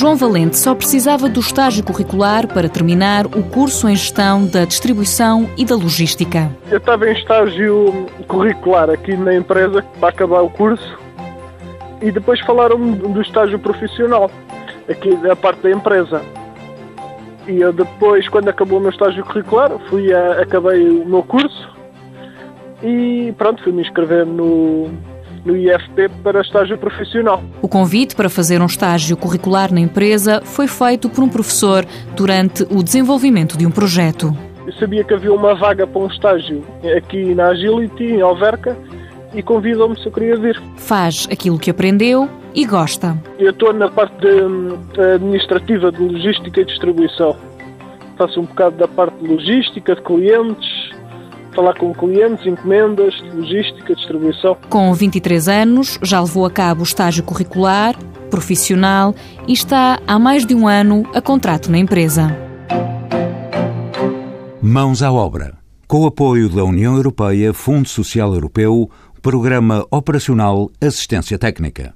João Valente só precisava do estágio curricular para terminar o curso em gestão da distribuição e da logística. Eu estava em estágio curricular aqui na empresa para acabar o curso e depois falaram do estágio profissional aqui da parte da empresa. E eu depois, quando acabou o meu estágio curricular, fui a, acabei o meu curso e pronto, fui me inscrever no, no IFP para estágio profissional. O convite para fazer um estágio curricular na empresa foi feito por um professor durante o desenvolvimento de um projeto. Eu sabia que havia uma vaga para um estágio aqui na Agility, em Alverca, e convidam-me se eu queria vir. Faz aquilo que aprendeu e gosta. Eu estou na parte de, administrativa de logística e distribuição. Faço um bocado da parte de logística, de clientes, falar com clientes, encomendas, logística, distribuição. Com 23 anos, já levou a cabo o estágio curricular, profissional e está há mais de um ano a contrato na empresa. Mãos à obra. Com o apoio da União Europeia, Fundo Social Europeu, Programa Operacional Assistência Técnica.